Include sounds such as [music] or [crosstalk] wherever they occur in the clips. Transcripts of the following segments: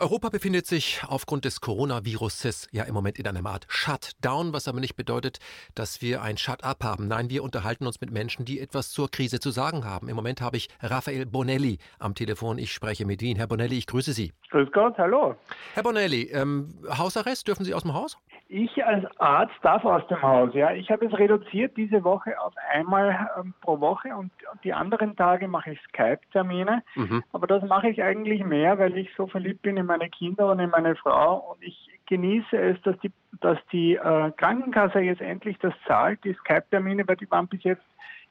Europa befindet sich aufgrund des Coronaviruses ja im Moment in einer Art Shutdown, was aber nicht bedeutet, dass wir ein Shut-up haben. Nein, wir unterhalten uns mit Menschen, die etwas zur Krise zu sagen haben. Im Moment habe ich Raphael Bonelli am Telefon. Ich spreche mit Ihnen. Herr Bonelli, ich grüße Sie. Grüß Gott, hallo. Herr Bonelli, ähm, Hausarrest, dürfen Sie aus dem Haus? Ich als Arzt darf aus dem Haus, ja. Ich habe es reduziert diese Woche auf einmal ähm, pro Woche und die anderen Tage mache ich Skype-Termine. Mhm. Aber das mache ich eigentlich mehr, weil ich so verliebt bin in meine Kinder und in meine Frau und ich genieße es, dass die, dass die äh, Krankenkasse jetzt endlich das zahlt, die Skype-Termine, weil die waren bis jetzt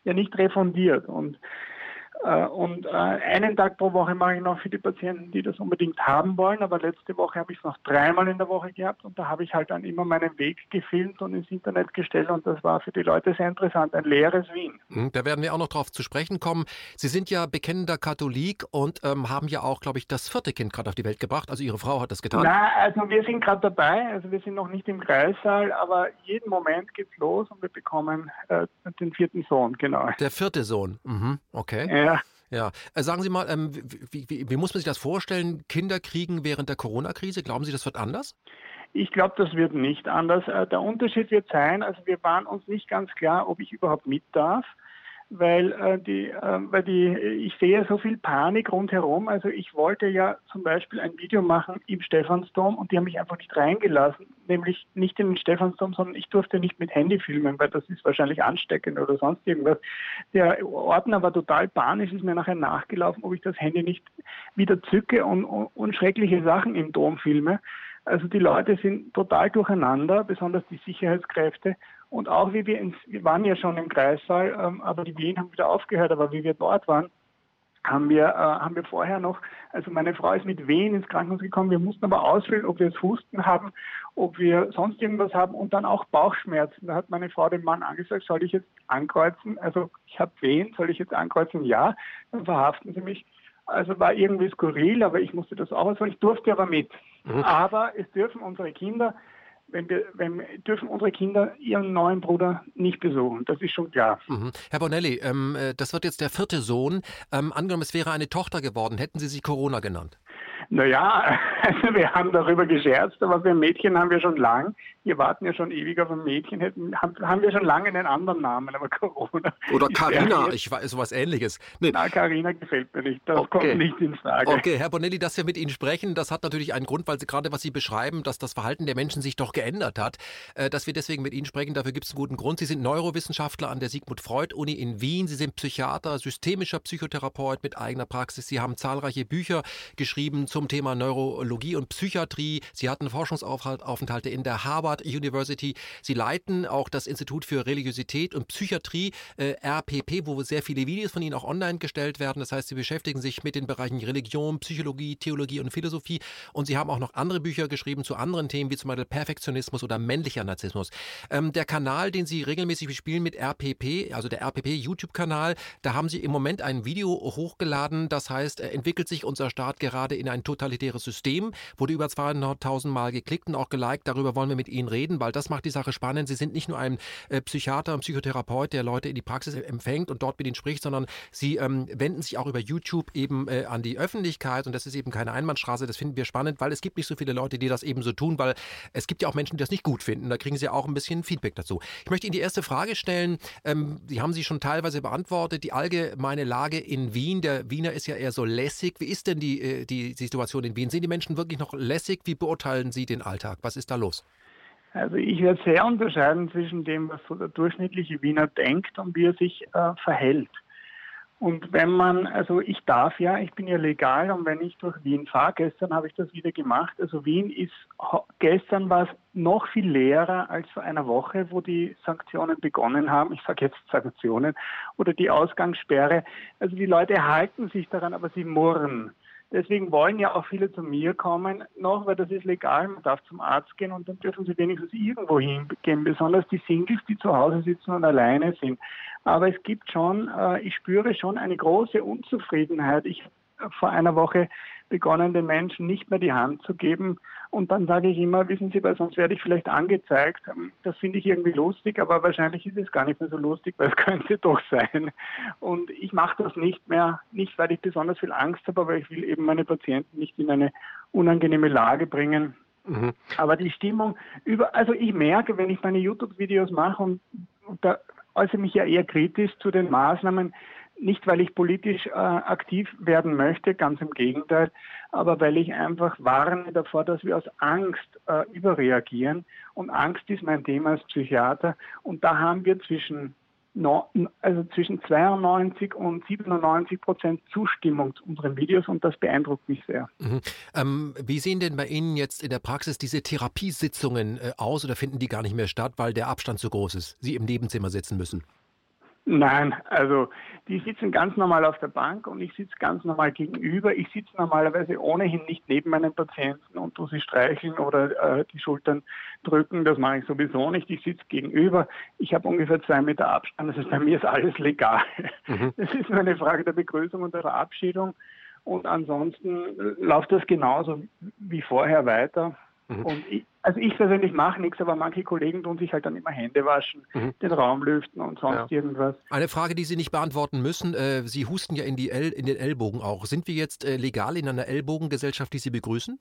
ja nicht refundiert und und äh, einen Tag pro Woche mache ich noch für die Patienten, die das unbedingt haben wollen. Aber letzte Woche habe ich es noch dreimal in der Woche gehabt und da habe ich halt dann immer meinen Weg gefilmt und ins Internet gestellt und das war für die Leute sehr interessant. Ein leeres Wien. Hm, da werden wir auch noch drauf zu sprechen kommen. Sie sind ja bekennender Katholik und ähm, haben ja auch, glaube ich, das vierte Kind gerade auf die Welt gebracht. Also Ihre Frau hat das getan. Na, also wir sind gerade dabei. Also wir sind noch nicht im Kreissaal, aber jeden Moment geht's los und wir bekommen äh, den vierten Sohn, genau. Der vierte Sohn, mhm. okay. Ja. Ja. Äh, sagen Sie mal, ähm, wie, wie, wie, muss man sich das vorstellen? Kinder kriegen während der Corona-Krise? Glauben Sie, das wird anders? Ich glaube, das wird nicht anders. Äh, der Unterschied wird sein, also wir waren uns nicht ganz klar, ob ich überhaupt mit darf weil äh, die, äh, weil die, ich sehe so viel Panik rundherum. Also ich wollte ja zum Beispiel ein Video machen im Stephansdom und die haben mich einfach nicht reingelassen, nämlich nicht in den Stephansdom, sondern ich durfte nicht mit Handy filmen, weil das ist wahrscheinlich ansteckend oder sonst irgendwas. Der Ordner war total panisch, ist mir nachher nachgelaufen, ob ich das Handy nicht wieder zücke und, und, und schreckliche Sachen im Dom filme. Also die Leute sind total durcheinander, besonders die Sicherheitskräfte. Und auch wie wir, ins, wir waren ja schon im Kreissaal, ähm, aber die Wien haben wieder aufgehört, aber wie wir dort waren, haben wir, äh, haben wir vorher noch, also meine Frau ist mit Wehen ins Krankenhaus gekommen, wir mussten aber ausfüllen, ob wir jetzt Husten haben, ob wir sonst irgendwas haben und dann auch Bauchschmerzen. Da hat meine Frau dem Mann angesagt, soll ich jetzt ankreuzen? Also ich habe Wehen, soll ich jetzt ankreuzen? Ja, dann verhaften sie mich. Also war irgendwie skurril, aber ich musste das auch ausfüllen. Ich durfte aber mit. Mhm. Aber es dürfen unsere Kinder wenn wir, wenn, dürfen unsere Kinder ihren neuen Bruder nicht besuchen. Das ist schon klar. Mhm. Herr Bonelli, ähm, äh, das wird jetzt der vierte Sohn. Ähm, angenommen, es wäre eine Tochter geworden, hätten Sie sie Corona genannt? Naja, also [laughs] wir haben darüber gescherzt, aber für ein Mädchen haben wir schon lang, wir warten ja schon ewig auf ein Mädchen, haben wir schon lange einen anderen Namen, aber Corona. [laughs] Oder Carina, ich weiß sowas ähnliches. Nee. Na, Carina gefällt mir nicht, das okay. kommt nicht in Frage. Okay, Herr Bonelli, dass wir mit Ihnen sprechen, das hat natürlich einen Grund, weil Sie gerade, was Sie beschreiben, dass das Verhalten der Menschen sich doch geändert hat, äh, dass wir deswegen mit Ihnen sprechen, dafür gibt es einen guten Grund. Sie sind Neurowissenschaftler an der Sigmund Freud Uni in Wien, Sie sind Psychiater, systemischer Psychotherapeut mit eigener Praxis, Sie haben zahlreiche Bücher geschrieben zum Thema Neurologie und Psychiatrie. Sie hatten Forschungsaufenthalte in der Harvard University. Sie leiten auch das Institut für Religiosität und Psychiatrie, äh, RPP, wo sehr viele Videos von Ihnen auch online gestellt werden. Das heißt, Sie beschäftigen sich mit den Bereichen Religion, Psychologie, Theologie und Philosophie. Und Sie haben auch noch andere Bücher geschrieben zu anderen Themen, wie zum Beispiel Perfektionismus oder männlicher Narzissmus. Ähm, der Kanal, den Sie regelmäßig bespielen mit RPP, also der RPP YouTube-Kanal, da haben Sie im Moment ein Video hochgeladen, das heißt, entwickelt sich unser Staat gerade in ein totalitäres System. Wurde über 200.000 Mal geklickt und auch geliked. Darüber wollen wir mit Ihnen reden, weil das macht die Sache spannend. Sie sind nicht nur ein äh, Psychiater, ein Psychotherapeut, der Leute in die Praxis empfängt und dort mit ihnen spricht, sondern Sie ähm, wenden sich auch über YouTube eben äh, an die Öffentlichkeit und das ist eben keine Einbahnstraße. Das finden wir spannend, weil es gibt nicht so viele Leute, die das eben so tun, weil es gibt ja auch Menschen, die das nicht gut finden. Da kriegen Sie auch ein bisschen Feedback dazu. Ich möchte Ihnen die erste Frage stellen. Ähm, die haben Sie schon teilweise beantwortet. Die allgemeine Lage in Wien. Der Wiener ist ja eher so lässig. Wie ist denn die, äh, die Situation in Wien? Sind die Menschen wirklich noch lässig? Wie beurteilen Sie den Alltag? Was ist da los? Also ich werde sehr unterscheiden zwischen dem, was so der durchschnittliche Wiener denkt und wie er sich äh, verhält. Und wenn man, also ich darf ja, ich bin ja legal und wenn ich durch Wien fahre, gestern habe ich das wieder gemacht. Also Wien ist, gestern war es noch viel leerer als vor einer Woche, wo die Sanktionen begonnen haben. Ich sage jetzt Sanktionen oder die Ausgangssperre. Also die Leute halten sich daran, aber sie murren. Deswegen wollen ja auch viele zu mir kommen noch, weil das ist legal, man darf zum Arzt gehen und dann dürfen sie wenigstens irgendwo hingehen, besonders die Singles, die zu Hause sitzen und alleine sind. Aber es gibt schon, äh, ich spüre schon eine große Unzufriedenheit. Ich habe vor einer Woche begonnen, den Menschen nicht mehr die Hand zu geben. Und dann sage ich immer, wissen Sie, weil sonst werde ich vielleicht angezeigt. Ähm, das finde ich irgendwie lustig, aber wahrscheinlich ist es gar nicht mehr so lustig, weil es [laughs] könnte doch sein. Und ich mache das nicht mehr, nicht weil ich besonders viel Angst habe, aber ich will eben meine Patienten nicht in eine unangenehme Lage bringen. Mhm. Aber die Stimmung über, also ich merke, wenn ich meine YouTube-Videos mache und, und da äußere mich ja eher kritisch zu den Maßnahmen, nicht weil ich politisch äh, aktiv werden möchte, ganz im Gegenteil, aber weil ich einfach warne davor, dass wir aus Angst äh, überreagieren. Und Angst ist mein Thema als Psychiater. Und da haben wir zwischen no, also zwischen 92 und 97 Prozent Zustimmung zu unseren Videos und das beeindruckt mich sehr. Mhm. Ähm, wie sehen denn bei Ihnen jetzt in der Praxis diese Therapiesitzungen äh, aus oder finden die gar nicht mehr statt, weil der Abstand so groß ist, Sie im Nebenzimmer sitzen müssen? Nein, also die sitzen ganz normal auf der Bank und ich sitze ganz normal gegenüber. Ich sitze normalerweise ohnehin nicht neben meinen Patienten und tu sie streicheln oder äh, die Schultern drücken. Das mache ich sowieso nicht. Ich sitze gegenüber. Ich habe ungefähr zwei Meter Abstand. Das heißt, bei mir ist alles legal. Mhm. Es ist nur eine Frage der Begrüßung und der Verabschiedung. Und ansonsten läuft das genauso wie vorher weiter. Mhm. Und ich, also ich persönlich mache nichts, aber manche Kollegen tun sich halt dann immer Hände waschen, mhm. den Raum lüften und sonst ja. irgendwas. Eine Frage, die Sie nicht beantworten müssen. Äh, Sie husten ja in, die El in den Ellbogen auch. Sind wir jetzt äh, legal in einer Ellbogengesellschaft, die Sie begrüßen?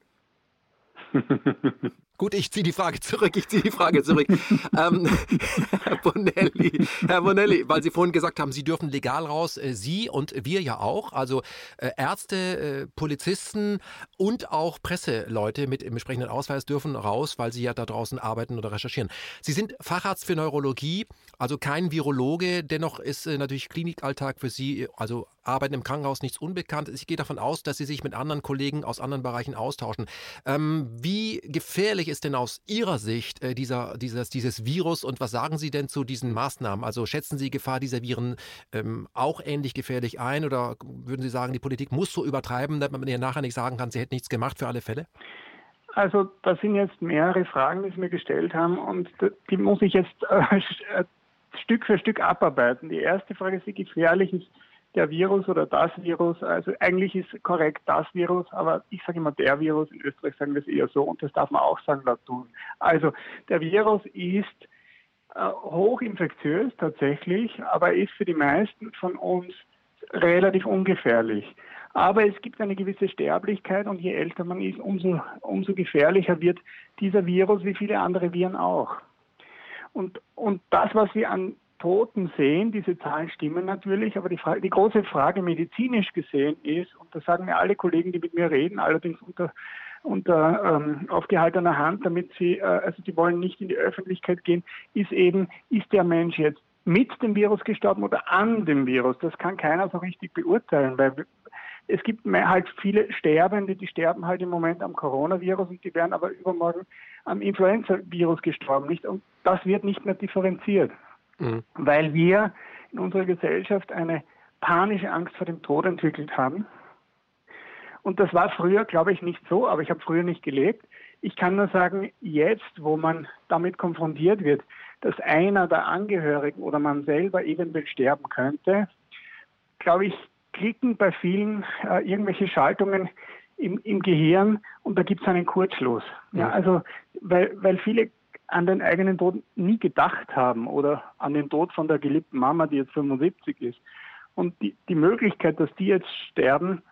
[laughs] Gut, ich ziehe die Frage zurück, ich ziehe die Frage zurück. [laughs] ähm, [laughs] Herr Bonelli, Herr Bonelli, weil Sie vorhin gesagt haben, Sie dürfen legal raus, äh, Sie und wir ja auch, also äh, Ärzte, äh, Polizisten und auch Presseleute mit entsprechenden Ausweis dürfen raus, weil sie ja da draußen arbeiten oder recherchieren. Sie sind Facharzt für Neurologie, also kein Virologe, dennoch ist äh, natürlich Klinikalltag für Sie, also Arbeiten im Krankenhaus nichts Unbekanntes. Ich gehe davon aus, dass Sie sich mit anderen Kollegen aus anderen Bereichen austauschen. Ähm, wie gefährlich ist denn aus Ihrer Sicht äh, dieser, dieses, dieses Virus und was sagen Sie denn zu diesen Maßnahmen? Also schätzen Sie die Gefahr dieser Viren ähm, auch ähnlich gefährlich ein oder würden Sie sagen, die Politik muss so übertreiben, damit man ihr nachher nicht sagen kann, sie hätte nichts gemacht für alle Fälle? Also das sind jetzt mehrere Fragen, die Sie mir gestellt haben und die muss ich jetzt [laughs] äh, Stück für Stück abarbeiten. Die erste Frage ist, wie gefährlich ist der Virus oder das Virus. Also eigentlich ist korrekt das Virus, aber ich sage immer der Virus. In Österreich sagen wir es eher so und das darf man auch sagen tun. Also der Virus ist äh, hochinfektiös tatsächlich, aber ist für die meisten von uns relativ ungefährlich. Aber es gibt eine gewisse Sterblichkeit und je älter man ist, umso, umso gefährlicher wird dieser Virus wie viele andere Viren auch. Und, und das, was wir an Toten sehen. Diese Zahlen stimmen natürlich, aber die, Frage, die große Frage medizinisch gesehen ist, und das sagen mir alle Kollegen, die mit mir reden, allerdings unter unter ähm, aufgehaltener Hand, damit sie, äh, also die wollen nicht in die Öffentlichkeit gehen, ist eben, ist der Mensch jetzt mit dem Virus gestorben oder an dem Virus? Das kann keiner so richtig beurteilen, weil es gibt halt viele Sterbende, die sterben halt im Moment am Coronavirus und die werden aber übermorgen am Influenza-Virus gestorben, nicht? Und das wird nicht mehr differenziert mhm. weil wir in unserer Gesellschaft eine panische Angst vor dem Tod entwickelt haben. Und das war früher, glaube ich, nicht so, aber ich habe früher nicht gelebt. Ich kann nur sagen, jetzt, wo man damit konfrontiert wird, dass einer der Angehörigen oder man selber eventuell sterben könnte, glaube ich, klicken bei vielen äh, irgendwelche Schaltungen im, im Gehirn und da gibt es einen Kurzschluss. Ja, also, weil, weil viele an den eigenen Tod nie gedacht haben oder an den Tod von der geliebten Mama, die jetzt 75 ist. Und die, die Möglichkeit, dass die jetzt sterben,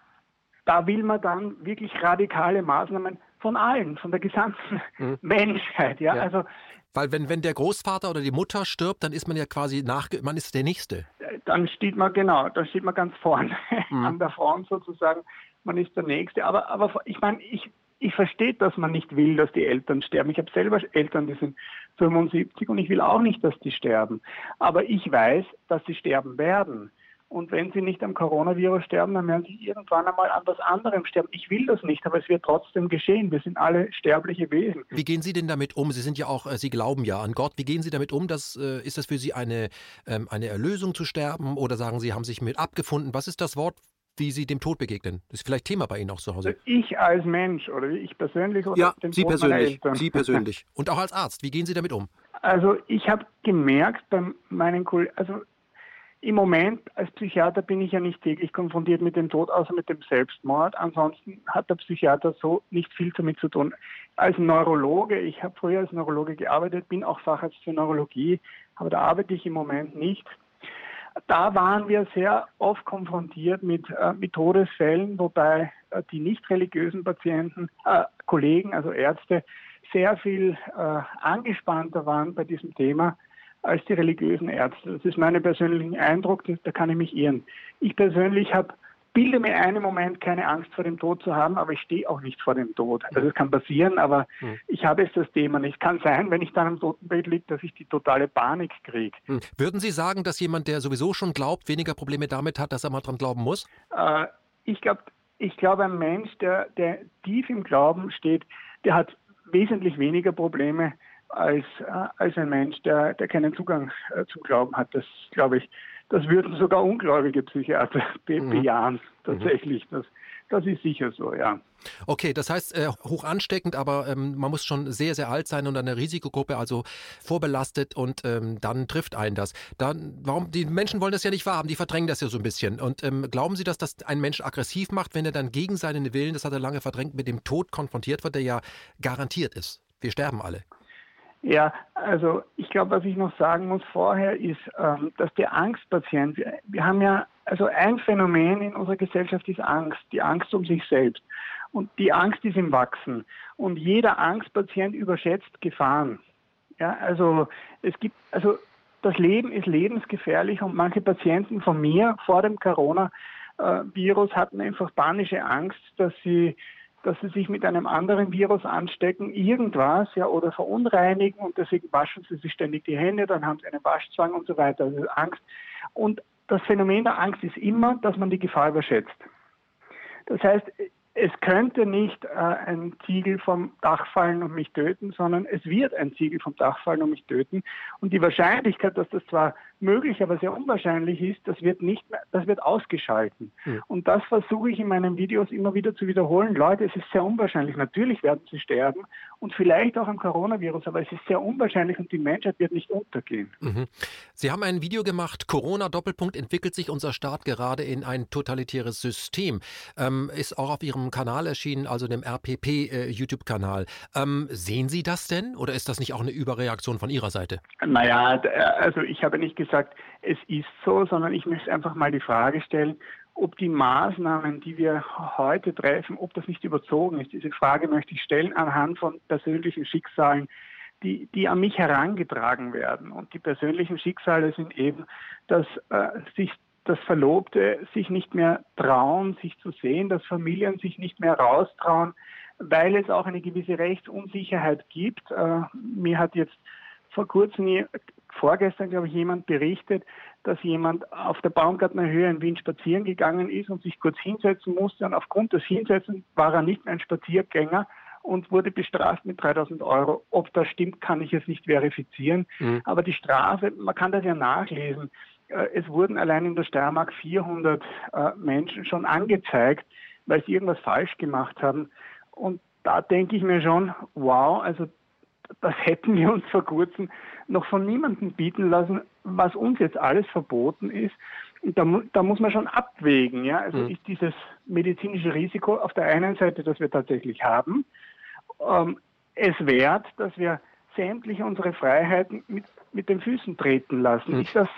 da will man dann wirklich radikale Maßnahmen von allen, von der gesamten mhm. [laughs] Menschheit. Ja? ja? Also, Weil wenn, wenn der Großvater oder die Mutter stirbt, dann ist man ja quasi nach, man ist der Nächste. Dann steht man, genau, dann steht man ganz vorne mhm. [laughs] an der Front sozusagen, man ist der Nächste. Aber, aber ich meine, ich, ich verstehe, dass man nicht will, dass die Eltern sterben. Ich habe selber Eltern, die sind 75 und ich will auch nicht, dass die sterben. Aber ich weiß, dass sie sterben werden. Und wenn sie nicht am Coronavirus sterben, dann werden sie irgendwann einmal an was anderem sterben. Ich will das nicht, aber es wird trotzdem geschehen. Wir sind alle sterbliche Wesen. Wie gehen Sie denn damit um? Sie sind ja auch, äh, Sie glauben ja an Gott. Wie gehen Sie damit um? Das, äh, ist das für Sie eine, ähm, eine Erlösung zu sterben? Oder sagen Sie, haben sich mit abgefunden? Was ist das Wort, wie Sie dem Tod begegnen. Das ist vielleicht Thema bei Ihnen auch zu Hause. Ich als Mensch oder ich persönlich oder ja, Sie Tod persönlich. Sie persönlich. Und auch als Arzt. Wie gehen Sie damit um? Also ich habe gemerkt bei meinen Kollegen, also im Moment als Psychiater bin ich ja nicht täglich konfrontiert mit dem Tod, außer mit dem Selbstmord. Ansonsten hat der Psychiater so nicht viel damit zu tun. Als Neurologe, ich habe früher als Neurologe gearbeitet, bin auch Facharzt für Neurologie, aber da arbeite ich im Moment nicht. Da waren wir sehr oft konfrontiert mit, äh, mit Todesfällen, wobei äh, die nicht religiösen Patienten, äh, Kollegen, also Ärzte, sehr viel äh, angespannter waren bei diesem Thema als die religiösen Ärzte. Das ist mein persönlicher Eindruck, da kann ich mich irren. Ich persönlich habe bilde mir einen Moment keine Angst vor dem Tod zu haben, aber ich stehe auch nicht vor dem Tod. Also es kann passieren, aber mhm. ich habe jetzt das Thema nicht. Kann sein, wenn ich dann am Totenbett liege, dass ich die totale Panik kriege. Mhm. Würden Sie sagen, dass jemand, der sowieso schon glaubt, weniger Probleme damit hat, dass er mal dran glauben muss? Äh, ich glaube, ich glaube, ein Mensch, der, der tief im Glauben steht, der hat wesentlich weniger Probleme als, äh, als ein Mensch, der, der keinen Zugang äh, zum Glauben hat. Das glaube ich. Das würden sogar ungläubige Psychiater [laughs] be mhm. bejahen, tatsächlich. Das, das ist sicher so, ja. Okay, das heißt äh, hoch ansteckend, aber ähm, man muss schon sehr, sehr alt sein und eine Risikogruppe, also vorbelastet und ähm, dann trifft einen das. Dann, warum, die Menschen wollen das ja nicht wahrhaben, die verdrängen das ja so ein bisschen. Und ähm, glauben Sie, dass das ein Mensch aggressiv macht, wenn er dann gegen seinen Willen, das hat er lange verdrängt, mit dem Tod konfrontiert wird, der ja garantiert ist? Wir sterben alle. Ja, also ich glaube, was ich noch sagen muss vorher ist, ähm, dass der Angstpatient, wir, wir haben ja, also ein Phänomen in unserer Gesellschaft ist Angst, die Angst um sich selbst. Und die Angst ist im Wachsen. Und jeder Angstpatient überschätzt Gefahren. Ja, also es gibt, also das Leben ist lebensgefährlich und manche Patienten von mir vor dem Corona-Virus hatten einfach panische Angst, dass sie dass sie sich mit einem anderen Virus anstecken, irgendwas, ja, oder verunreinigen und deswegen waschen sie sich ständig die Hände, dann haben sie einen Waschzwang und so weiter, also Angst. Und das Phänomen der Angst ist immer, dass man die Gefahr überschätzt. Das heißt, es könnte nicht äh, ein Ziegel vom Dach fallen und mich töten, sondern es wird ein Ziegel vom Dach fallen und mich töten. Und die Wahrscheinlichkeit, dass das zwar möglich, aber sehr unwahrscheinlich ist, das wird nicht mehr, das wird ausgeschalten. Mhm. Und das versuche ich in meinen Videos immer wieder zu wiederholen. Leute, es ist sehr unwahrscheinlich. Natürlich werden sie sterben und vielleicht auch am Coronavirus, aber es ist sehr unwahrscheinlich und die Menschheit wird nicht untergehen. Mhm. Sie haben ein Video gemacht, Corona Doppelpunkt entwickelt sich unser Staat gerade in ein totalitäres System. Ähm, ist auch auf Ihrem Kanal erschienen, also dem RPP äh, YouTube-Kanal. Ähm, sehen Sie das denn oder ist das nicht auch eine Überreaktion von Ihrer Seite? Naja, also ich habe nicht gesagt, es ist so, sondern ich möchte einfach mal die Frage stellen, ob die Maßnahmen, die wir heute treffen, ob das nicht überzogen ist. Diese Frage möchte ich stellen anhand von persönlichen Schicksalen, die, die an mich herangetragen werden. Und die persönlichen Schicksale sind eben, dass äh, sich das Verlobte sich nicht mehr trauen, sich zu sehen, dass Familien sich nicht mehr raustrauen, weil es auch eine gewisse Rechtsunsicherheit gibt. Äh, mir hat jetzt vor kurzem, vorgestern, glaube ich, jemand berichtet, dass jemand auf der Baumgartner Höhe in Wien spazieren gegangen ist und sich kurz hinsetzen musste. Und aufgrund des Hinsetzens war er nicht mehr ein Spaziergänger und wurde bestraft mit 3000 Euro. Ob das stimmt, kann ich jetzt nicht verifizieren. Mhm. Aber die Strafe, man kann das ja nachlesen. Äh, es wurden allein in der Steiermark 400 äh, Menschen schon angezeigt, weil sie irgendwas falsch gemacht haben. Und da denke ich mir schon, wow, also das hätten wir uns vor kurzem noch von niemandem bieten lassen, was uns jetzt alles verboten ist. Da, da muss man schon abwägen. Ja? Also mhm. ist dieses medizinische Risiko auf der einen Seite, das wir tatsächlich haben, ähm, es wert, dass wir sämtliche unsere Freiheiten mit, mit den Füßen treten lassen. Mhm. Ist das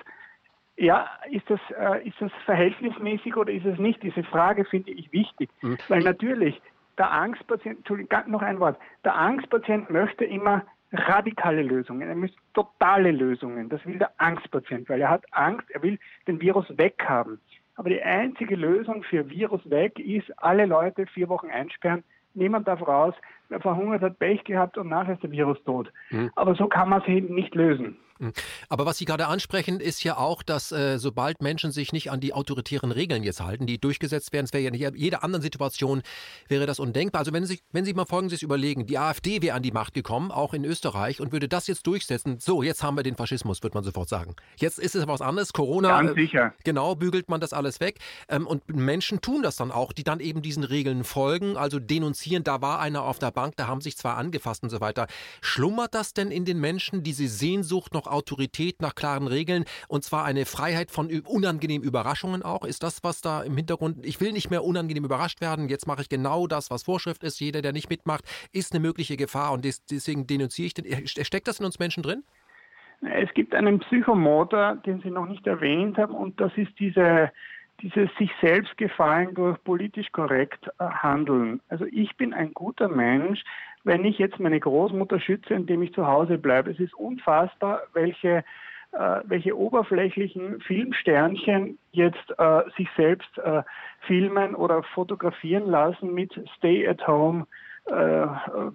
ja, ist das, äh, ist das verhältnismäßig oder ist es nicht? Diese Frage finde ich wichtig, mhm. weil natürlich der Angstpatient, Entschuldigung, noch ein Wort, der Angstpatient möchte immer radikale Lösungen, er möchte totale Lösungen. Das will der Angstpatient, weil er hat Angst, er will den Virus weghaben. Aber die einzige Lösung für Virus weg ist, alle Leute vier Wochen einsperren, niemand darf raus, wer verhungert hat Pech gehabt und nachher ist der Virus tot. Mhm. Aber so kann man es eben nicht lösen. Hm. Aber was Sie gerade ansprechen, ist ja auch, dass äh, sobald Menschen sich nicht an die autoritären Regeln jetzt halten, die durchgesetzt werden, es wäre ja in jeder anderen Situation wäre das undenkbar. Also wenn Sie, wenn Sie mal Folgendes überlegen, die AfD wäre an die Macht gekommen, auch in Österreich, und würde das jetzt durchsetzen, so, jetzt haben wir den Faschismus, wird man sofort sagen. Jetzt ist es was anderes, Corona, Ganz sicher. Äh, genau, bügelt man das alles weg. Ähm, und Menschen tun das dann auch, die dann eben diesen Regeln folgen, also denunzieren, da war einer auf der Bank, da haben sich zwar angefasst und so weiter. Schlummert das denn in den Menschen, diese Sehnsucht noch Autorität nach klaren Regeln und zwar eine Freiheit von unangenehmen Überraschungen auch. Ist das, was da im Hintergrund, ich will nicht mehr unangenehm überrascht werden, jetzt mache ich genau das, was Vorschrift ist. Jeder, der nicht mitmacht, ist eine mögliche Gefahr und deswegen denunziere ich den. Steckt das in uns Menschen drin? Es gibt einen Psychomotor, den Sie noch nicht erwähnt haben, und das ist diese, dieses sich selbst gefallen durch politisch korrekt äh, handeln. Also ich bin ein guter Mensch, wenn ich jetzt meine Großmutter schütze, indem ich zu Hause bleibe. Es ist unfassbar, welche äh, welche oberflächlichen Filmsternchen jetzt äh, sich selbst äh, filmen oder fotografieren lassen mit Stay at Home, äh,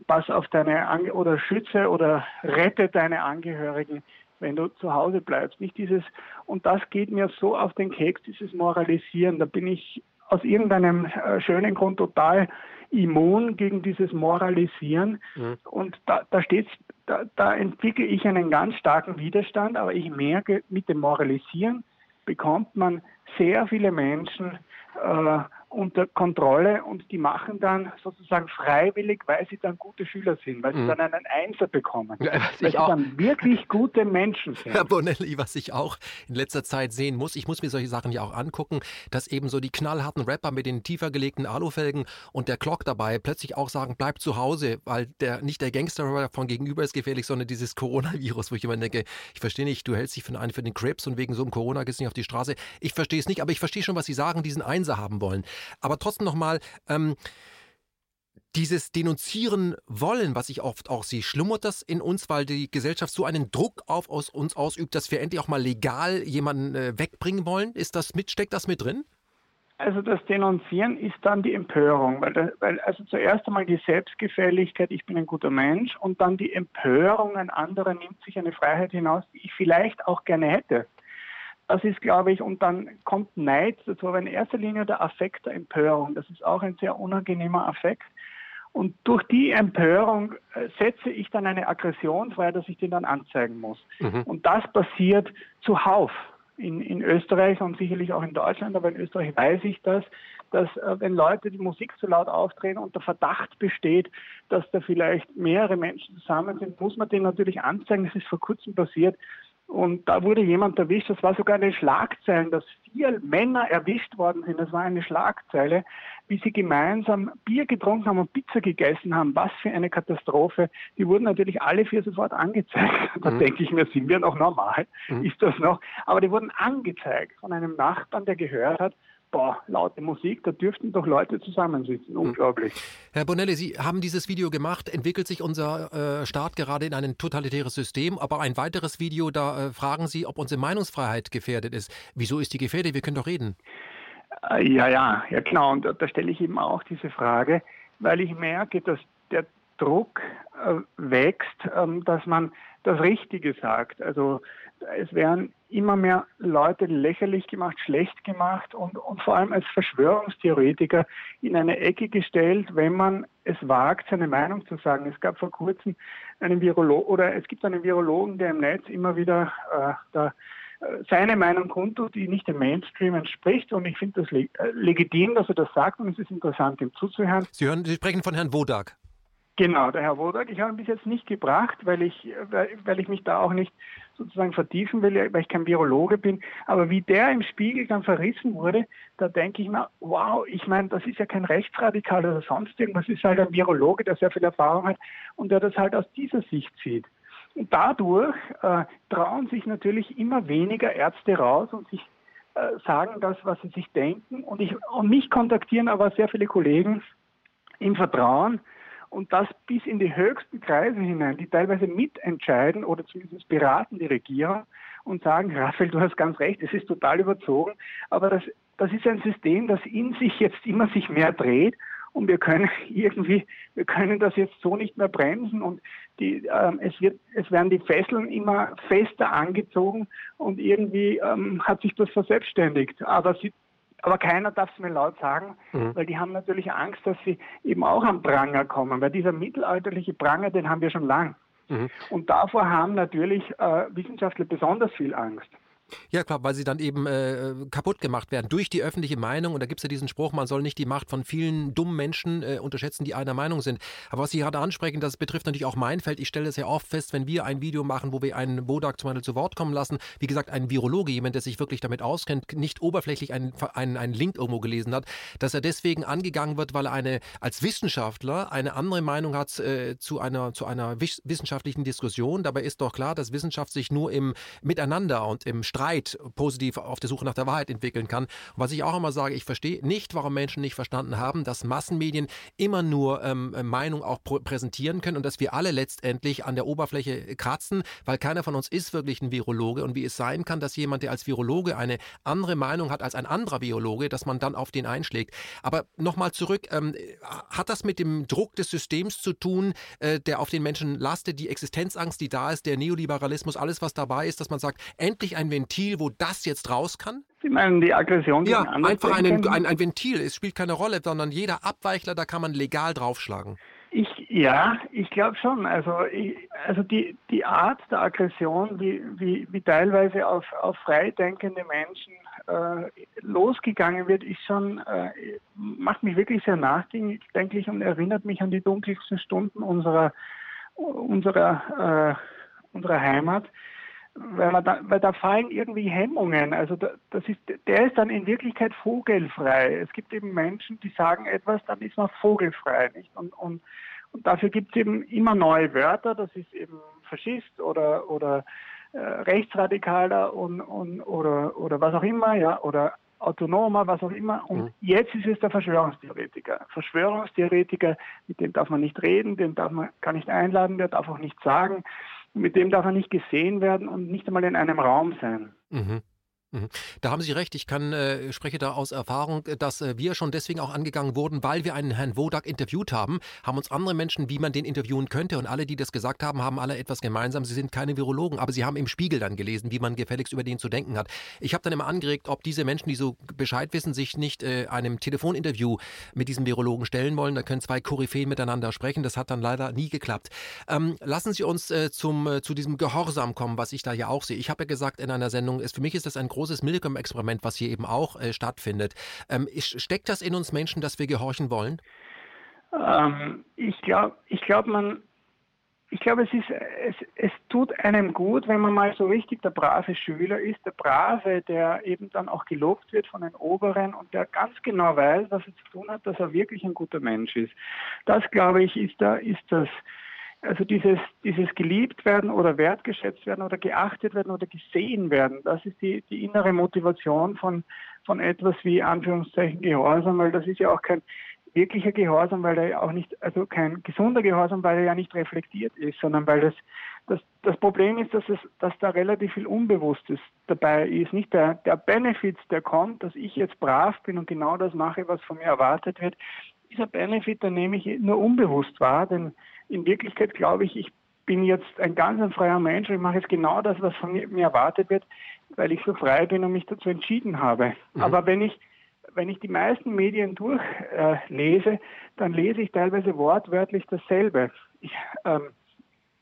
pass auf deine Ange oder schütze oder rette deine Angehörigen, wenn du zu Hause bleibst. Nicht dieses und das geht mir so auf den Keks, dieses Moralisieren. Da bin ich aus irgendeinem äh, schönen Grund total immun gegen dieses Moralisieren. Mhm. Und da, da steht da, da entwickle ich einen ganz starken Widerstand, aber ich merke, mit dem Moralisieren bekommt man sehr viele Menschen äh, unter Kontrolle und die machen dann sozusagen freiwillig, weil sie dann gute Schüler sind, weil sie mhm. dann einen Einser bekommen. Ja, weil sie auch. dann wirklich gute Menschen sind. Herr Bonelli, was ich auch in letzter Zeit sehen muss, ich muss mir solche Sachen ja auch angucken, dass eben so die knallharten Rapper mit den tiefer gelegten Alufelgen und der Glock dabei plötzlich auch sagen, bleib zu Hause, weil der nicht der Gangster von gegenüber ist gefährlich, sondern dieses Coronavirus, wo ich immer denke, ich verstehe nicht, du hältst dich für einen für den Crips und wegen so einem Corona gehst du nicht auf die Straße. Ich verstehe es nicht, aber ich verstehe schon, was Sie sagen, diesen Einser haben wollen. Aber trotzdem nochmal, ähm, dieses Denunzieren wollen, was ich oft auch sehe, schlummert das in uns, weil die Gesellschaft so einen Druck auf aus uns ausübt, dass wir endlich auch mal legal jemanden äh, wegbringen wollen? Ist das mit, steckt das mit drin? Also das Denunzieren ist dann die Empörung, weil, weil also zuerst einmal die Selbstgefälligkeit, ich bin ein guter Mensch, und dann die Empörung, ein anderer nimmt sich eine Freiheit hinaus, die ich vielleicht auch gerne hätte. Das ist, glaube ich, und dann kommt Neid dazu, aber in erster Linie der Affekt der Empörung. Das ist auch ein sehr unangenehmer Affekt. Und durch die Empörung äh, setze ich dann eine Aggression frei, dass ich den dann anzeigen muss. Mhm. Und das passiert zuhauf in, in Österreich und sicherlich auch in Deutschland, aber in Österreich weiß ich das, dass äh, wenn Leute die Musik zu laut aufdrehen und der Verdacht besteht, dass da vielleicht mehrere Menschen zusammen sind, muss man den natürlich anzeigen. Das ist vor kurzem passiert. Und da wurde jemand erwischt, das war sogar eine Schlagzeile, dass vier Männer erwischt worden sind. Das war eine Schlagzeile, wie sie gemeinsam Bier getrunken haben und Pizza gegessen haben. Was für eine Katastrophe. Die wurden natürlich alle vier sofort angezeigt. [laughs] Da mhm. denke ich mir, sind wir noch normal? Mhm. Ist das noch? Aber die wurden angezeigt von einem Nachbarn, der gehört hat, boah, laute Musik, da dürften doch Leute zusammensitzen. Hm. Unglaublich. Herr Bonelli, Sie haben dieses Video gemacht. Entwickelt sich unser äh, Staat gerade in ein totalitäres System? Aber ein weiteres Video, da äh, fragen Sie, ob unsere Meinungsfreiheit gefährdet ist. Wieso ist die gefährdet? Wir können doch reden. Äh, ja, ja, ja, genau. Und da stelle ich eben auch diese Frage, weil ich merke, dass der Druck äh, wächst, ähm, dass man das Richtige sagt. Also es werden immer mehr Leute lächerlich gemacht, schlecht gemacht und, und vor allem als Verschwörungstheoretiker in eine Ecke gestellt, wenn man es wagt, seine Meinung zu sagen. Es gab vor kurzem einen Virologen oder es gibt einen Virologen, der im Netz immer wieder äh, da, äh, seine Meinung kundtut, die nicht dem Mainstream entspricht. Und ich finde das leg äh, legitim, dass er das sagt und es ist interessant, ihm zuzuhören. Sie, hören, Sie sprechen von Herrn Wodak. Genau, der Herr Wodak. Ich habe ihn bis jetzt nicht gebracht, weil ich, weil, ich mich da auch nicht sozusagen vertiefen will, weil ich kein Virologe bin. Aber wie der im Spiegel dann verrissen wurde, da denke ich mir, wow, ich meine, das ist ja kein Rechtsradikal oder sonst irgendwas, das ist halt ein Virologe, der sehr viel Erfahrung hat und der das halt aus dieser Sicht sieht. Und dadurch äh, trauen sich natürlich immer weniger Ärzte raus und sich äh, sagen das, was sie sich denken. Und, ich, und mich kontaktieren aber sehr viele Kollegen im Vertrauen, und das bis in die höchsten Kreise hinein, die teilweise mitentscheiden oder zumindest beraten die Regierung und sagen, Raphael, du hast ganz recht, es ist total überzogen, aber das, das ist ein System, das in sich jetzt immer sich mehr dreht und wir können [laughs] irgendwie, wir können das jetzt so nicht mehr bremsen und die, ähm, es wird, es werden die Fesseln immer fester angezogen und irgendwie ähm, hat sich das verselbstständigt. Aber sie, aber keiner darf es mir laut sagen, mhm. weil die haben natürlich Angst, dass sie eben auch am Pranger kommen, weil dieser mittelalterliche Pranger, den haben wir schon lang. Mhm. Und davor haben natürlich äh, Wissenschaftler besonders viel Angst. Ja, klar, weil sie dann eben äh, kaputt gemacht werden durch die öffentliche Meinung. Und da gibt es ja diesen Spruch, man soll nicht die Macht von vielen dummen Menschen äh, unterschätzen, die einer Meinung sind. Aber was Sie gerade ansprechen, das betrifft natürlich auch mein Feld. Ich stelle es ja oft fest, wenn wir ein Video machen, wo wir einen Bodak zum Beispiel zu Wort kommen lassen. Wie gesagt, ein Virologe, jemand, der sich wirklich damit auskennt, nicht oberflächlich einen, einen, einen Link irgendwo gelesen hat, dass er deswegen angegangen wird, weil er eine, als Wissenschaftler eine andere Meinung hat äh, zu, einer, zu einer wissenschaftlichen Diskussion. Dabei ist doch klar, dass Wissenschaft sich nur im Miteinander und im Streit Streit positiv auf der Suche nach der Wahrheit entwickeln kann. Und was ich auch immer sage, ich verstehe nicht, warum Menschen nicht verstanden haben, dass Massenmedien immer nur ähm, Meinung auch präsentieren können und dass wir alle letztendlich an der Oberfläche kratzen, weil keiner von uns ist wirklich ein Virologe und wie es sein kann, dass jemand, der als Virologe eine andere Meinung hat als ein anderer Biologe, dass man dann auf den einschlägt. Aber nochmal zurück, ähm, hat das mit dem Druck des Systems zu tun, äh, der auf den Menschen lastet, die Existenzangst, die da ist, der Neoliberalismus, alles, was dabei ist, dass man sagt, endlich ein Ventil wo das jetzt raus kann? Sie meinen die Aggression? Ja, einfach einen, ein, ein Ventil. Es spielt keine Rolle, sondern jeder Abweichler, da kann man legal draufschlagen. Ich, ja, ich glaube schon. Also, ich, also die, die Art der Aggression, wie, wie, wie teilweise auf, auf freidenkende Menschen äh, losgegangen wird, ist schon, äh, macht mich wirklich sehr nachdenklich und erinnert mich an die dunkelsten Stunden unserer, unserer, äh, unserer Heimat weil, man da, weil da fallen irgendwie Hemmungen. Also da, das ist, der ist dann in Wirklichkeit vogelfrei. Es gibt eben Menschen, die sagen etwas, dann ist man vogelfrei. Nicht? Und, und, und dafür gibt es eben immer neue Wörter. Das ist eben Faschist oder, oder äh, Rechtsradikaler und, und, oder, oder was auch immer, ja, oder Autonomer, was auch immer. Und mhm. jetzt ist es der Verschwörungstheoretiker. Verschwörungstheoretiker, mit dem darf man nicht reden, den darf man gar nicht einladen, der darf auch nichts sagen mit dem darf er nicht gesehen werden und nicht einmal in einem Raum sein. Mhm. Mhm. Da haben Sie recht. Ich kann, äh, spreche da aus Erfahrung, dass äh, wir schon deswegen auch angegangen wurden, weil wir einen Herrn Wodak interviewt haben, haben uns andere Menschen, wie man den interviewen könnte. Und alle, die das gesagt haben, haben alle etwas gemeinsam. Sie sind keine Virologen, aber sie haben im Spiegel dann gelesen, wie man gefälligst über den zu denken hat. Ich habe dann immer angeregt, ob diese Menschen, die so Bescheid wissen, sich nicht äh, einem Telefoninterview mit diesem Virologen stellen wollen. Da können zwei Koryphäen miteinander sprechen. Das hat dann leider nie geklappt. Ähm, lassen Sie uns äh, zum, äh, zu diesem Gehorsam kommen, was ich da ja auch sehe. Ich habe ja gesagt in einer Sendung, ist, für mich ist das ein großes großes Milgram-Experiment, was hier eben auch äh, stattfindet. Ähm, steckt das in uns Menschen, dass wir gehorchen wollen? Ähm, ich glaube, ich glaube, man, ich glaube, es ist, es, es tut einem gut, wenn man mal so richtig der brave Schüler ist, der brave, der eben dann auch gelobt wird von den Oberen und der ganz genau weiß, was er zu tun hat, dass er wirklich ein guter Mensch ist. Das glaube ich, ist da, ist das also dieses, dieses geliebt werden oder wertgeschätzt werden oder geachtet werden oder gesehen werden, das ist die, die innere Motivation von, von etwas wie Anführungszeichen Gehorsam, weil das ist ja auch kein wirklicher Gehorsam, weil er ja auch nicht, also kein gesunder Gehorsam, weil er ja nicht reflektiert ist, sondern weil das, das, das Problem ist, dass es, dass da relativ viel Unbewusstes dabei ist. Nicht der, der Benefit, der kommt, dass ich jetzt brav bin und genau das mache, was von mir erwartet wird. Dieser Benefit, den nehme ich nur unbewusst wahr, denn in Wirklichkeit glaube ich, ich bin jetzt ein ganz ein freier Mensch und ich mache jetzt genau das, was von mir, erwartet wird, weil ich so frei bin und mich dazu entschieden habe. Mhm. Aber wenn ich wenn ich die meisten Medien durchlese, äh, dann lese ich teilweise wortwörtlich dasselbe. Ich, ähm,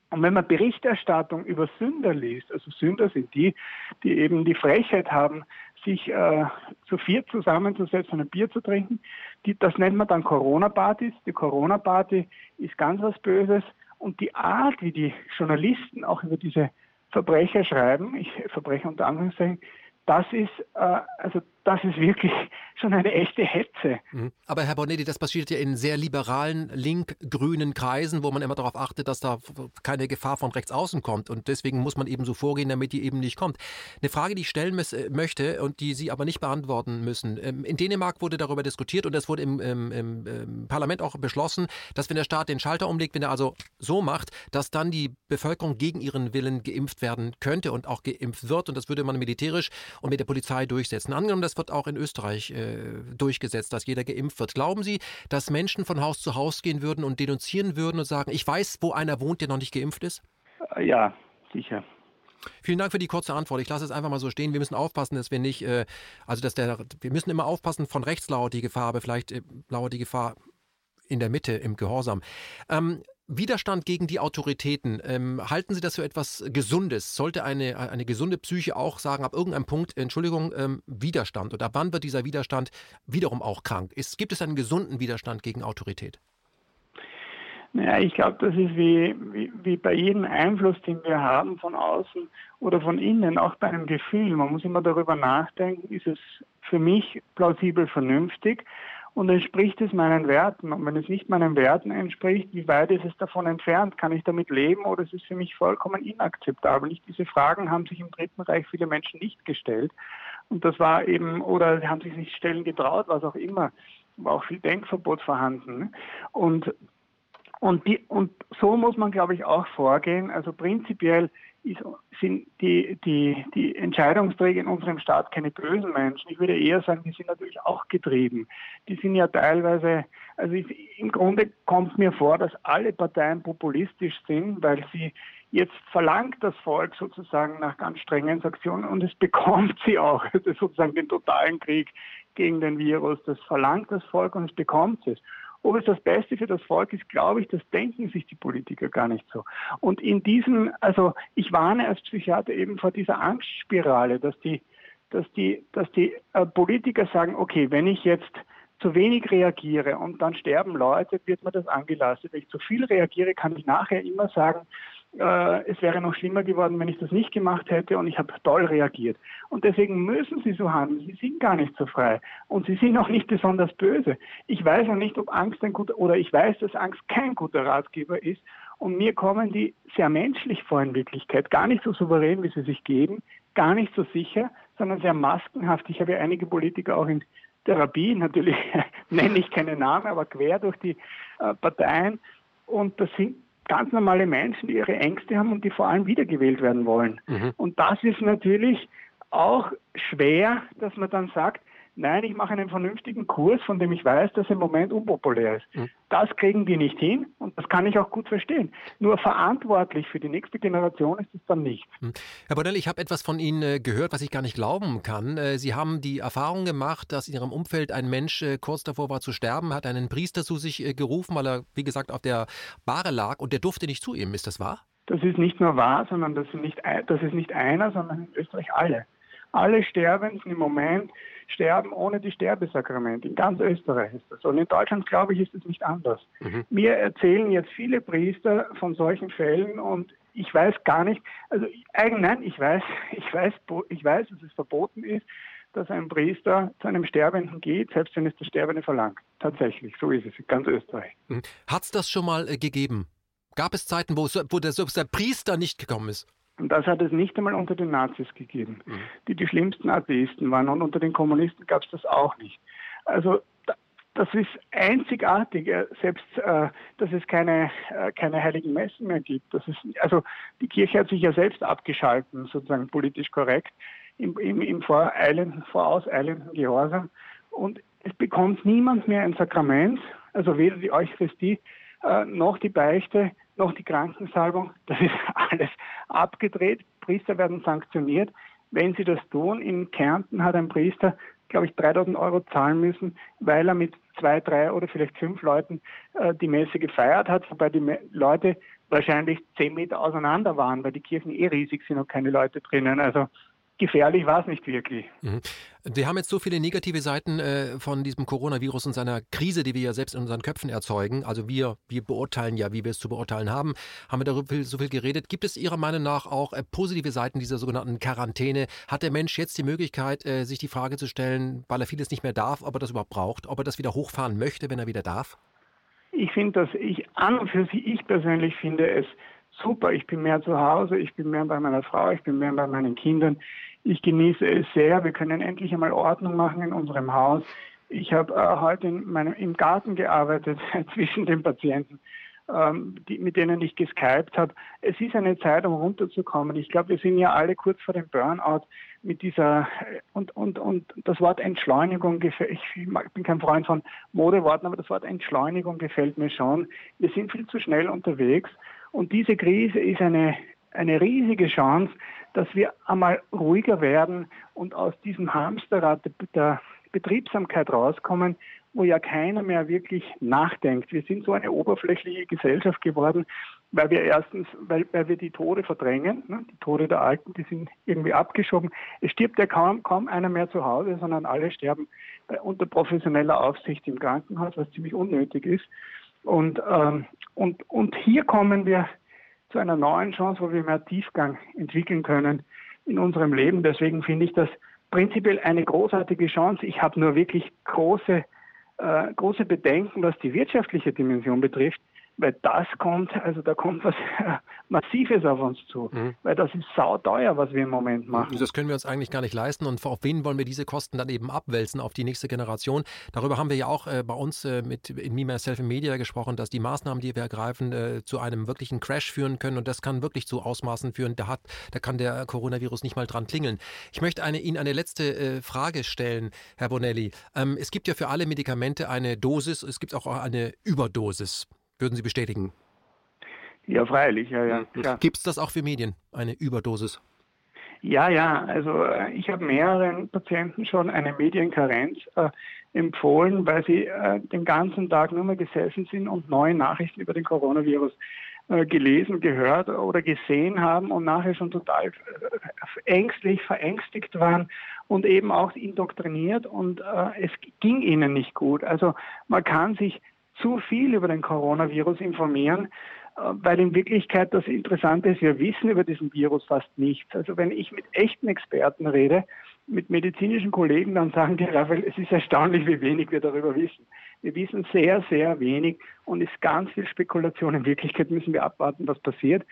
und wenn man Berichterstattung über Sünder liest, also Sünder sind die, die eben die Frechheit haben, sich äh, zu viert zusammenzusetzen und ein Bier zu trinken, die, das nennt man dann Corona-Partys. Die Corona-Party ist ganz was Böses. Und die Art, wie die Journalisten auch über diese Verbrecher schreiben, ich Verbrecher unter Anführungszeichen, das ist, äh, also das ist wirklich schon eine echte Hetze. Mhm. Aber Herr Bonetti, das passiert ja in sehr liberalen, link-grünen Kreisen, wo man immer darauf achtet, dass da keine Gefahr von rechts außen kommt. Und deswegen muss man eben so vorgehen, damit die eben nicht kommt. Eine Frage, die ich stellen äh, möchte und die Sie aber nicht beantworten müssen. Ähm, in Dänemark wurde darüber diskutiert und es wurde im, im, im Parlament auch beschlossen, dass wenn der Staat den Schalter umlegt, wenn er also so macht, dass dann die Bevölkerung gegen ihren Willen geimpft werden könnte und auch geimpft wird. Und das würde man militärisch und mit der Polizei durchsetzen. Angenommen, das wird auch in Österreich äh, durchgesetzt, dass jeder geimpft wird. Glauben Sie, dass Menschen von Haus zu Haus gehen würden und denunzieren würden und sagen, ich weiß, wo einer wohnt, der noch nicht geimpft ist? Äh, ja, sicher. Vielen Dank für die kurze Antwort. Ich lasse es einfach mal so stehen. Wir müssen aufpassen, dass wir nicht, äh, also dass der, wir müssen immer aufpassen, von rechts lauert die Gefahr, aber vielleicht äh, lauert die Gefahr in der Mitte, im Gehorsam. Ähm, Widerstand gegen die Autoritäten, ähm, halten Sie das für etwas Gesundes? Sollte eine, eine gesunde Psyche auch sagen, ab irgendeinem Punkt, Entschuldigung, ähm, Widerstand? Oder wann wird dieser Widerstand wiederum auch krank? Ist, gibt es einen gesunden Widerstand gegen Autorität? Naja, ich glaube, das ist wie, wie, wie bei jedem Einfluss, den wir haben von außen oder von innen, auch bei einem Gefühl. Man muss immer darüber nachdenken, ist es für mich plausibel vernünftig und entspricht es meinen Werten. Und wenn es nicht meinen Werten entspricht, wie weit ist es davon entfernt? Kann ich damit leben oder ist es für mich vollkommen inakzeptabel? Nicht diese Fragen haben sich im Dritten Reich viele Menschen nicht gestellt. Und das war eben, oder haben sich nicht stellen getraut, was auch immer. War auch viel Denkverbot vorhanden. Und und, die, und so muss man, glaube ich, auch vorgehen. Also prinzipiell ist, sind die, die, die Entscheidungsträger in unserem Staat keine bösen Menschen. Ich würde eher sagen, die sind natürlich auch getrieben. Die sind ja teilweise, also ich, im Grunde kommt mir vor, dass alle Parteien populistisch sind, weil sie jetzt verlangt das Volk sozusagen nach ganz strengen Sanktionen und es [laughs] bekommt sie auch, sozusagen den totalen Krieg gegen den Virus. Das verlangt das Volk und es bekommt es. Ob es das Beste für das Volk ist, glaube ich, das denken sich die Politiker gar nicht so. Und in diesem, also ich warne als Psychiater eben vor dieser Angstspirale, dass die, dass die, dass die äh, Politiker sagen, okay, wenn ich jetzt zu wenig reagiere und dann sterben Leute, wird mir das angelastet. Wenn ich zu viel reagiere, kann ich nachher immer sagen, äh, es wäre noch schlimmer geworden, wenn ich das nicht gemacht hätte und ich habe toll reagiert. Und deswegen müssen sie so handeln. Sie sind gar nicht so frei und sie sind auch nicht besonders böse. Ich weiß noch nicht, ob Angst ein guter oder ich weiß, dass Angst kein guter Ratgeber ist. Und mir kommen die sehr menschlich vor in Wirklichkeit, gar nicht so souverän, wie sie sich geben, gar nicht so sicher, sondern sehr maskenhaft. Ich habe ja einige Politiker auch in Therapie, natürlich [laughs] nenne ich keine Namen, aber quer durch die äh, Parteien. Und das sind ganz normale Menschen, die ihre Ängste haben und die vor allem wiedergewählt werden wollen. Mhm. Und das ist natürlich auch schwer, dass man dann sagt, Nein, ich mache einen vernünftigen Kurs, von dem ich weiß, dass er im Moment unpopulär ist. Mhm. Das kriegen die nicht hin und das kann ich auch gut verstehen. Nur verantwortlich für die nächste Generation ist es dann nicht. Mhm. Herr Bordell, ich habe etwas von Ihnen äh, gehört, was ich gar nicht glauben kann. Äh, Sie haben die Erfahrung gemacht, dass in Ihrem Umfeld ein Mensch äh, kurz davor war zu sterben, hat einen Priester zu sich gerufen, weil er, wie gesagt, auf der Bahre lag und der durfte nicht zu ihm. Ist das wahr? Das ist nicht nur wahr, sondern das, nicht, das ist nicht einer, sondern in Österreich alle. Alle Sterbenden im Moment sterben ohne die Sterbesakramente. In ganz Österreich ist das. Und in Deutschland, glaube ich, ist es nicht anders. Mhm. Mir erzählen jetzt viele Priester von solchen Fällen und ich weiß gar nicht, also eigentlich nein, ich weiß, [laughs] ich weiß, ich weiß, dass es verboten ist, dass ein Priester zu einem Sterbenden geht, selbst wenn es der Sterbende verlangt. Tatsächlich, so ist es in ganz Österreich. Mhm. Hat es das schon mal äh, gegeben? Gab es Zeiten, wo, wo der, der Priester nicht gekommen ist? Und das hat es nicht einmal unter den Nazis gegeben, mhm. die die schlimmsten Atheisten waren. Und unter den Kommunisten gab es das auch nicht. Also das ist einzigartig, äh, selbst äh, dass es keine, äh, keine heiligen Messen mehr gibt. Das ist, also die Kirche hat sich ja selbst abgeschalten, sozusagen politisch korrekt, im, im, im voreilenden, vorauseilenden Gehorsam. Und es bekommt niemand mehr ein Sakrament, also weder die Eucharistie äh, noch die Beichte noch die Krankensalbung. [laughs] Das ist alles abgedreht. Priester werden sanktioniert. Wenn sie das tun, in Kärnten hat ein Priester, glaube ich, 3000 Euro zahlen müssen, weil er mit zwei, drei oder vielleicht fünf Leuten äh, die Messe gefeiert hat, wobei die Me Leute wahrscheinlich zehn Meter auseinander waren, weil die Kirchen eh riesig sind und keine Leute drinnen. Also gefährlich war es nicht wirklich. Mhm. Wir haben jetzt so viele negative Seiten äh, von diesem Coronavirus und seiner Krise, die wir ja selbst in unseren Köpfen erzeugen. Also wir, wir beurteilen ja, wie wir es zu beurteilen haben. Haben wir darüber so viel geredet. Gibt es Ihrer Meinung nach auch äh, positive Seiten dieser sogenannten Quarantäne? Hat der Mensch jetzt die Möglichkeit, äh, sich die Frage zu stellen, weil er vieles nicht mehr darf, ob er das überhaupt braucht, ob er das wieder hochfahren möchte, wenn er wieder darf? Ich finde, dass ich an und für sich, ich persönlich finde es super. Ich bin mehr zu Hause, ich bin mehr bei meiner Frau, ich bin mehr bei meinen Kindern. Ich genieße es sehr. Wir können endlich einmal Ordnung machen in unserem Haus. Ich habe äh, heute in meinem, im Garten gearbeitet [laughs] zwischen den Patienten, ähm, die, mit denen ich geskypt habe. Es ist eine Zeit, um runterzukommen. Ich glaube, wir sind ja alle kurz vor dem Burnout mit dieser und und und das Wort Entschleunigung gefällt. Ich bin kein Freund von Modeworten, aber das Wort Entschleunigung gefällt mir schon. Wir sind viel zu schnell unterwegs und diese Krise ist eine eine riesige Chance, dass wir einmal ruhiger werden und aus diesem Hamsterrad der Betriebsamkeit rauskommen wo ja keiner mehr wirklich nachdenkt. Wir sind so eine oberflächliche Gesellschaft geworden, weil wir erstens, weil, weil wir die Tode verdrängen, ne? die Tode der Alten, die sind irgendwie abgeschoben. Es stirbt ja kaum, kaum einer mehr zu Hause, sondern alle sterben unter professioneller Aufsicht im Krankenhaus, was ziemlich unnötig ist. Und, ähm, und, und hier kommen wir zu einer neuen Chance, wo wir mehr Tiefgang entwickeln können in unserem Leben. Deswegen finde ich das prinzipiell eine großartige Chance. Ich habe nur wirklich große, äh, große Bedenken, was die wirtschaftliche Dimension betrifft weil das kommt, also da kommt was [laughs] Massives auf uns zu, mhm. weil das ist sauteuer, was wir im Moment machen. Das können wir uns eigentlich gar nicht leisten und auf wen wollen wir diese Kosten dann eben abwälzen, auf die nächste Generation. Darüber haben wir ja auch äh, bei uns äh, mit in Me, Myself in Media gesprochen, dass die Maßnahmen, die wir ergreifen, äh, zu einem wirklichen Crash führen können und das kann wirklich zu Ausmaßen führen, da, hat, da kann der Coronavirus nicht mal dran klingeln. Ich möchte eine, Ihnen eine letzte äh, Frage stellen, Herr Bonelli. Ähm, es gibt ja für alle Medikamente eine Dosis, es gibt auch eine Überdosis. Würden Sie bestätigen? Ja, freilich, ja, ja. Mhm. Gibt es das auch für Medien, eine Überdosis? Ja, ja, also äh, ich habe mehreren Patienten schon eine Medienkarenz äh, empfohlen, weil sie äh, den ganzen Tag nur mehr gesessen sind und neue Nachrichten über den Coronavirus äh, gelesen, gehört oder gesehen haben und nachher schon total äh, ängstlich, verängstigt waren und eben auch indoktriniert und es ging ihnen nicht gut. Also man kann sich zu viel über den Coronavirus informieren, äh, weil in Wirklichkeit das Interessante ist, wir wissen über diesen Virus fast nichts. Also wenn ich mit echten Experten rede, mit medizinischen Kollegen, dann sagen die, [laughs] Raphael, es ist erstaunlich, wie wenig wir darüber wissen. Wir wissen sehr, sehr wenig und ist ganz viel Spekulation. In Wirklichkeit müssen wir abwarten, was passiert.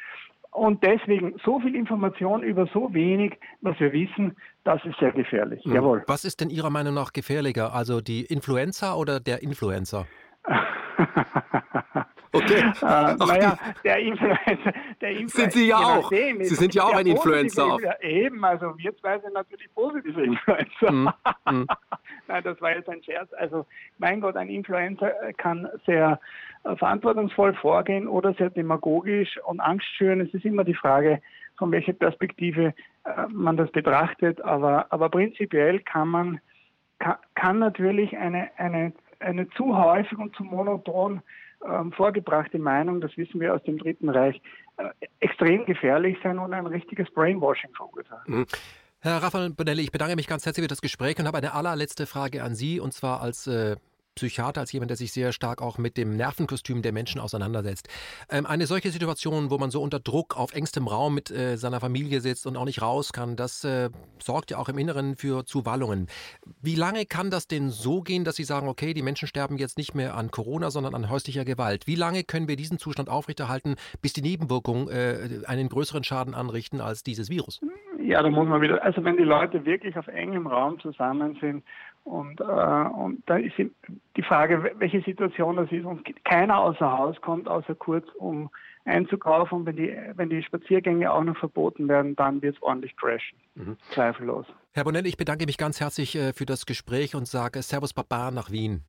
Und deswegen so viel Information über so wenig, was wir wissen, das ist sehr gefährlich. Hm. Jawohl. Was ist denn Ihrer Meinung nach gefährlicher? Also die Influenza oder der Influencer? [laughs] Okay. Äh, naja, der Influencer, der Influencer. Sind Sie ja auch. Sie sind ja auch ein Influencer. Eben, also wir zwei sind natürlich positive Influencer. Mm, mm. [laughs] Nein, das war jetzt ein Scherz. Also, mein Gott, ein Influencer kann sehr äh, verantwortungsvoll vorgehen oder sehr demagogisch und Angst schüren. Es ist immer die Frage, von welcher Perspektive äh, man das betrachtet. Aber, aber prinzipiell kann man, kann, kann natürlich eine, eine eine zu häufig und zu monoton ähm, vorgebrachte Meinung, das wissen wir aus dem Dritten Reich, äh, extrem gefährlich sein und ein richtiges Brainwashing verursachen. Mhm. Herr Raphael Bonelli, ich bedanke mich ganz herzlich für das Gespräch und habe eine allerletzte Frage an Sie, und zwar als äh, Psychiater, als jemand, der sich sehr stark auch mit dem Nervenkostüm der Menschen auseinandersetzt. Ähm, eine solche Situation, wo man so unter Druck auf engstem Raum mit äh, seiner Familie sitzt und auch nicht raus kann, das äh, sorgt ja auch im Inneren für Zuwallungen. Wie lange kann das denn so gehen, dass Sie sagen, okay, die Menschen sterben jetzt nicht mehr an Corona, sondern an häuslicher Gewalt? Wie lange können wir diesen Zustand aufrechterhalten, bis die Nebenwirkungen äh, einen größeren Schaden anrichten als dieses Virus? Ja, da muss man wieder, also wenn die Leute wirklich auf engem Raum zusammen sind, und, äh, und da ist die Frage, welche Situation das ist. Und keiner außer Haus kommt, außer kurz, um einzukaufen. Und wenn die, wenn die Spaziergänge auch noch verboten werden, dann wird es ordentlich crashen. Mhm. Zweifellos. Herr Bonelli, ich bedanke mich ganz herzlich äh, für das Gespräch und sage Servus Papa nach Wien.